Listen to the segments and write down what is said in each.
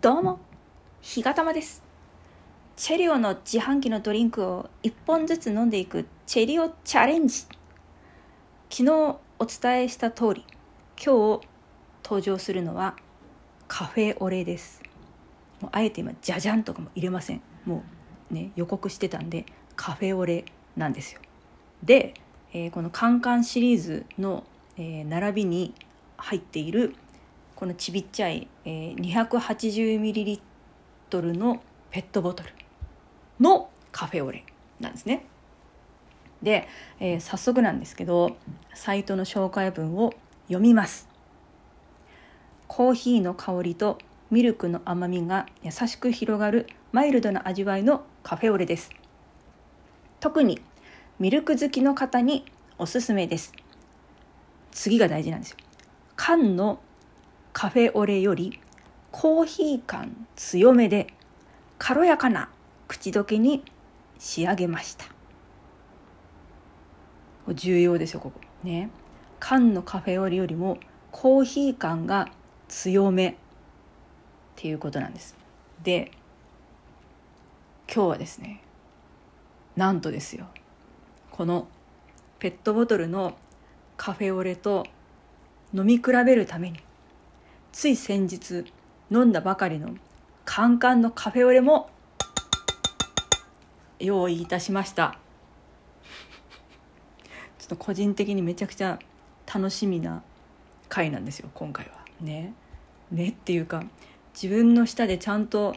どうも、ひがたまです。チェリオの自販機のドリンクを1本ずつ飲んでいくチェリオチャレンジ。昨日お伝えした通り、今日登場するのはカフェオレです。もうあえて今、じゃじゃんとかも入れません。もうね、予告してたんで、カフェオレなんですよ。で、えーこのカンカンシリーズの、えー並びに入っているこのちびっちゃい、えー 280ml のペットボトルのカフェオレなんですね。で、えー早速なんですけどサイトの紹介文を読みます。コーヒーの香りとミルクの甘みが優しく広がるマイルドな味わいのカフェオレです。特にミルク好きの方におすすめです。次が大事なんですよ。缶のカフェオレよりコーヒー感強めで軽やかな口どけに仕上げました。重要ですよここね。缶のカフェオレよりもコーヒー感が強めっていうことなんです。で今日はですねなんとですよこのペットボトルのカフェオレと飲み比べるためについ先日飲んだばかりのカンカンのカフェオレも用意いたしました。ちょっと個人的にめちゃくちゃ楽しみな回なんですよ今回は。ね。ねっていうか自分の舌でちゃんと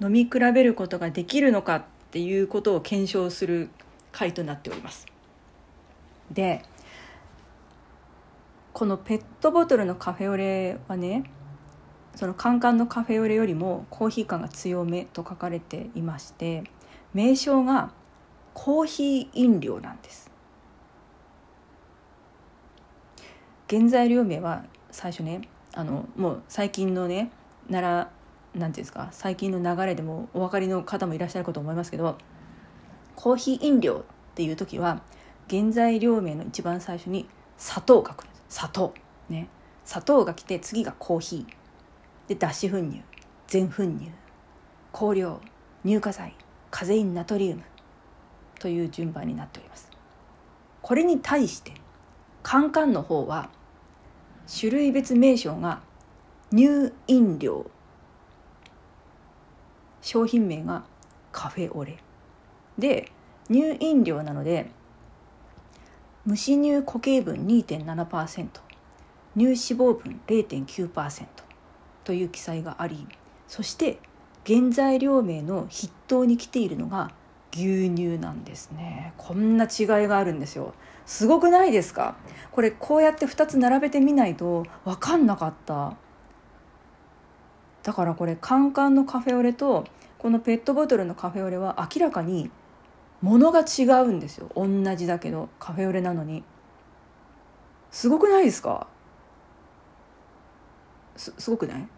飲み比べることができるのかっていうことを検証する回となっております。でこのペットボトルのカフェオレはねそのカンカンのカフェオレよりもコーヒー感が強めと書かれていまして名称がコーヒー飲料なんです。原材料名は最初ねあのもう最近のねならなんていうんですか最近の流れでもお分かりの方もいらっしゃるかと思いますけどコーヒー飲料っていう時は原材料名の一番最初に砂糖が来るんです。砂糖。ね。砂糖が来て次がコーヒー。で脱脂粉乳全粉乳香料乳化剤カゼインナトリウムという順番になっております。これに対してカンカンの方は種類別名称が乳飲料商品名がカフェオレ。で乳飲料なので無脂乳固形分2.7%乳脂肪分0.9%という記載がありそして原材料名の筆頭に来ているのが牛乳なんですね。こんな違いがあるんですよ。すごくないですか？これこうやって2つ並べてみないと分かんなかった。だからこれカンカンのカフェオレとこのペットボトルのカフェオレは明らかに物が違うんですよ。同じだけどカフェオレなのに。すごくないですか？すすごくない？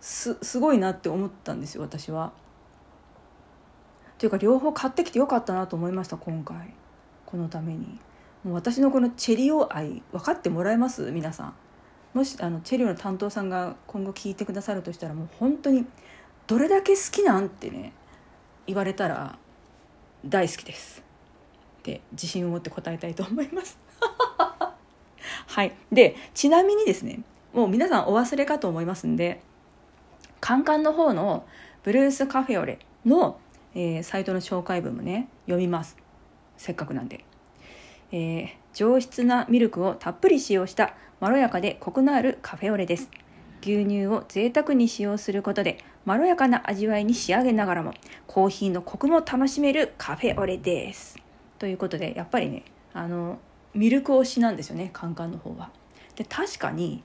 すすごいなって思ったんですよ私は。というか両方買ってきてよかったなと思いました今回。このために。もう私のこのチェリオ愛分かってもらえます？皆さん。もしあのチェリオの担当さんが今後聞いてくださるとしたらもう本当にどれだけ好きなんってね言われたら大好きです。って自信を持って答えたいと思います。はい。でちなみにですねもう皆さんお忘れかと思いますんでカンカンの方のブルースカフェオレの、えーサイトの紹介文もね読みます。せっかくなんで、えー上質なミルクをたっぷり使用したまろやかでコクのあるカフェオレです。牛乳を贅沢に使用することでまろやかな味わいに仕上げながらもコーヒーのコクも楽しめるカフェオレです。ということでやっぱりねあのミルク推しなんですよねカンカンの方は。で確かに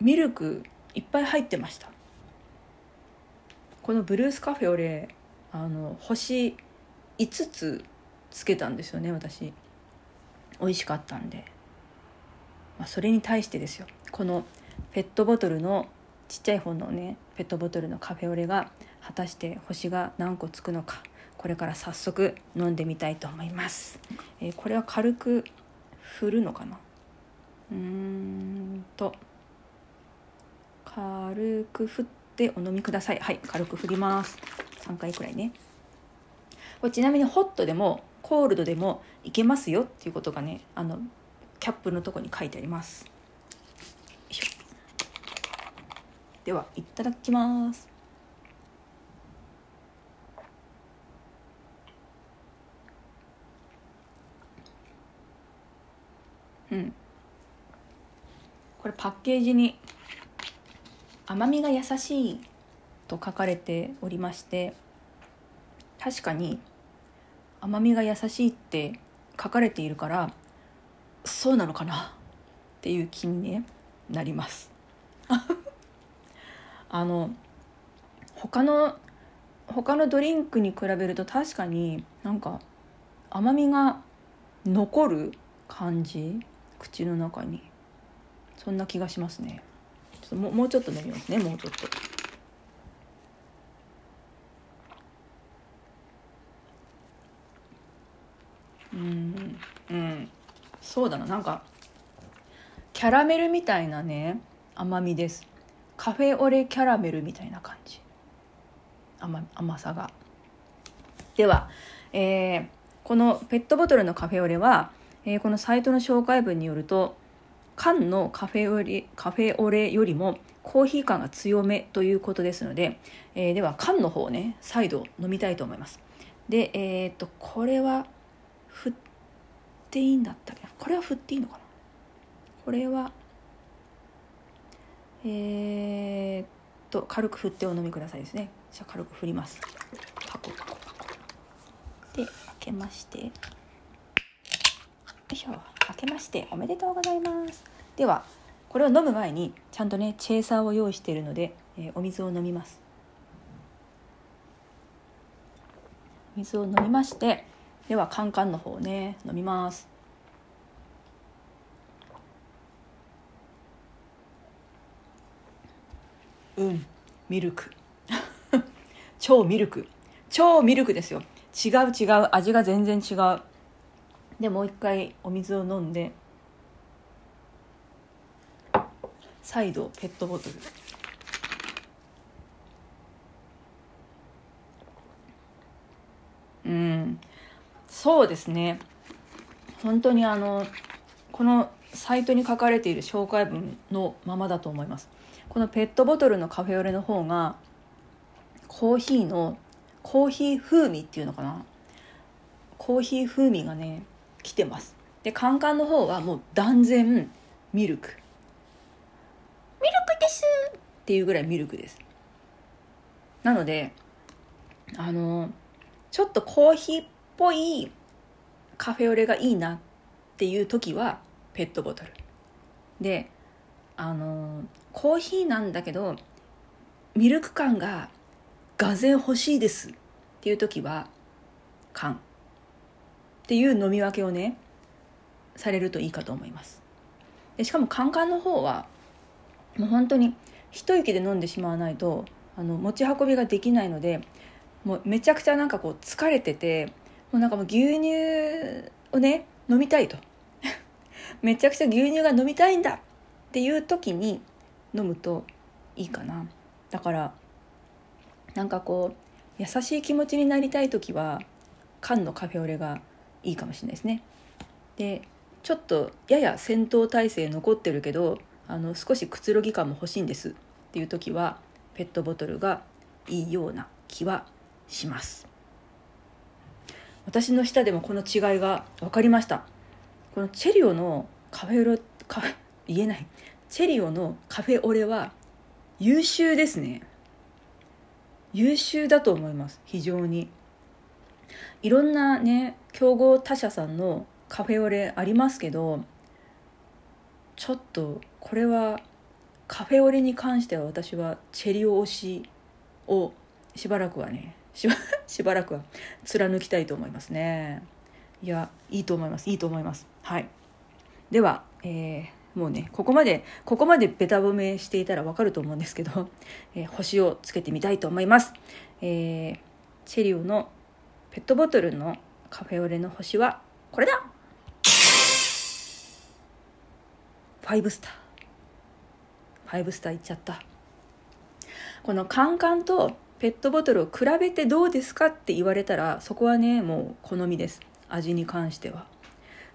ミルクいっぱい入ってました。このブルースカフェオレあの星5つつけたんですよね私。美味しかったんで、まあ、それに対してですよ。このペットボトルのちっちゃい方のねペットボトルのカフェオレが果たして星が何個つくのかこれから早速飲んでみたいと思います、えーこれは軽く振るのかな？うーんと。軽く振ってお飲みください。はい軽く振ります。3回くらいね。これちなみにホットでもコールドでもいけますよっていうことがねあのキャップのとこに書いてあります。ではいただきます。うん。これパッケージに甘みが優しいと書かれておりまして確かに甘みが優しいって書かれているからそうなのかな？っていう気に、なります。あの他の他のドリンクに比べると確かになんか甘みが残る感じ口の中に。そんな気がしますね。ょっともうちょっと飲みますねもうちょっと。うんうん。そうだななんかキャラメルみたいなね甘みです。カフェオレキャラメルみたいな感じ。甘甘さが。では、えー、このペットボトルのカフェオレは、えー、このサイトの紹介文によると缶のカフェオレカフェオレよりもコーヒー感が強めということですので、えー、では缶の方をね再度飲みたいと思います。でえっ、とこれは振っていいんだったっけこれは振っていいのかな？これはえー、っと軽く振ってお飲みくださいですね。じゃあ軽く振ります。パコパコパコで開けまして。よいしょ開けましておめでとうございます。ではこれを飲む前にちゃんとねチェーサーを用意しているので、えー、お水を飲みます。水を飲みましてではカンカンの方ね飲みます。うんミルク。超ミルク。超ミルクですよ。違う違う。味が全然違う。でもう一回お水を飲んで再度ペットボトル。うんそうですね。本当にあのこのサイトに書かれている紹介文のままだと思います。このペットボトルのカフェオレの方がコーヒーのコーヒー風味っていうのかな？コーヒー風味がね来てます。でカンカンの方はもう断然ミルク。ミルクです。っていうぐらいミルクです。なのであのちょっとコーヒーっぽいカフェオレがいいなっていう時はペットボトル。であのコーヒーなんだけどミルク感ががぜ欲しいですっていう時は缶っていう飲み分けをねされるといいかと思います。でしかもカンカンの方はもう本当に一息で飲んでしまわないとあの持ち運びができないのでもうめちゃくちゃなんかこう疲れててもうなんかもう牛乳をね飲みたいと。めちゃくちゃ牛乳が飲みたいんだ。っていう時に飲むといいかな。だからなんかこう優しい気持ちになりたい時は缶のカフェオレがいいかもしれないですね。でちょっとやや戦闘態勢残ってるけどあの少しくつろぎ感も欲しいんです。っていう時はペットボトルがいいような気はします。私の舌でもこの違いが分かりました。このチェリオのカフェオレカフェ言えない。チェリオのカフェオレは優秀ですね。優秀だと思います。非常に。いろんなね競合他社さんのカフェオレありますけどちょっとこれはカフェオレに関しては私はチェリオ推しをしばらくはねしば しばらくは貫きたいと思いますね。いやいいと思います。いいと思います。はい。では、えーもうねここまでここまでベタ褒めしていたらわかると思うんですけど、えー、星をつけてみたいと思います、えー、チェリオのペットボトルのカフェオレの星はこれだ。5スター。5スターいっちゃった。このカンカンとペットボトルを比べてどうですかって言われたらそこはねもう好みです。味に関しては。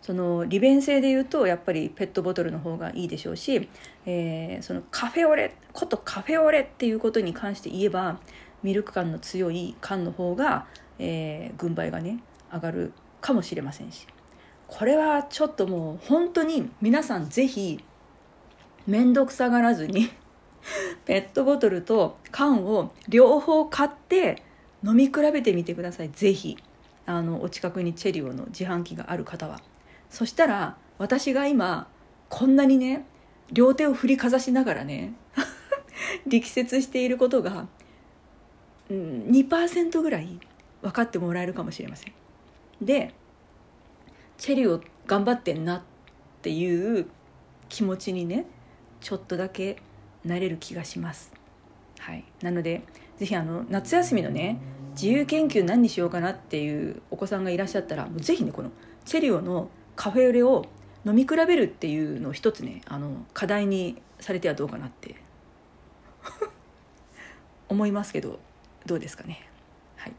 その利便性で言うとやっぱりペットボトルの方がいいでしょうし、えー、そのカフェオレことカフェオレっていうことに関して言えばミルク感の強い缶の方が、えー、軍配がね上がるかもしれませんし。これはちょっともう本当に皆さん是非面倒くさがらずに ペットボトルと缶を両方買って飲み比べてみてください。是非あのお近くにチェリオの自販機がある方は。そしたら私が今こんなにね両手を振りかざしながらね 力説していることが、うん、2%ぐらい分かってもらえるかもしれません。でチェリオ頑張ってんなっていう気持ちにねちょっとだけなれる気がします。はい、なので是非あの夏休みのね自由研究何にしようかなっていうお子さんがいらっしゃったらもうぜひねこのチェリオのカフェオレを飲み比べるっていうのを一つねあの課題にされてはどうかなって 思いますけどどうですかね。はい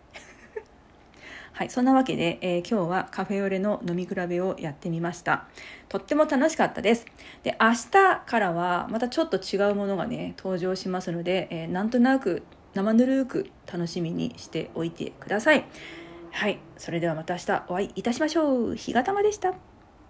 はい、そんなわけで、えー、今日はカフェオレの飲み比べをやってみました。とっても楽しかったです。で、明日からはまたちょっと違うものがね、登場しますので、えー、なんとなく生ぬるく楽しみにしておいてください。はい、それではまた明日お会いいたしましょう。日がたまでした。